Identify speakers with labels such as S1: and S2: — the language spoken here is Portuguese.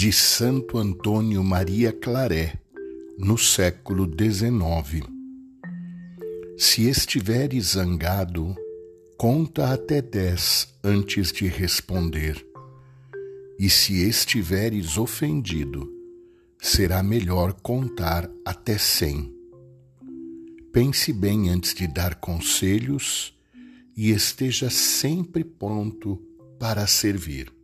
S1: de Santo Antônio Maria Claré, no século XIX. Se estiveres zangado, conta até dez antes de responder. E se estiveres ofendido, será melhor contar até cem. Pense bem antes de dar conselhos e esteja sempre pronto para servir.